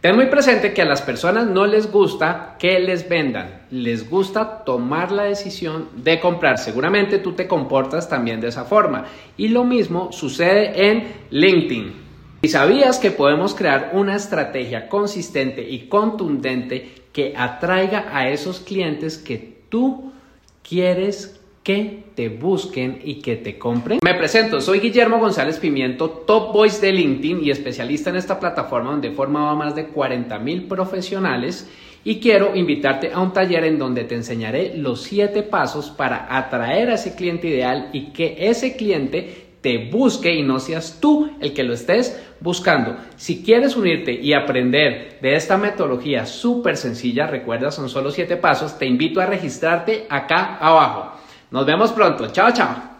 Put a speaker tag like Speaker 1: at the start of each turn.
Speaker 1: Ten muy presente que a las personas no les gusta que les vendan, les gusta tomar la decisión de comprar. Seguramente tú te comportas también de esa forma. Y lo mismo sucede en LinkedIn. ¿Y sabías que podemos crear una estrategia consistente y contundente que atraiga a esos clientes que tú quieres que te busquen y que te compren. Me presento, soy Guillermo González Pimiento, top voice de LinkedIn y especialista en esta plataforma donde he formado a más de 40 mil profesionales y quiero invitarte a un taller en donde te enseñaré los 7 pasos para atraer a ese cliente ideal y que ese cliente te busque y no seas tú el que lo estés buscando. Si quieres unirte y aprender de esta metodología súper sencilla, recuerda, son solo 7 pasos, te invito a registrarte acá abajo. Nos vemos pronto. Chao, chao.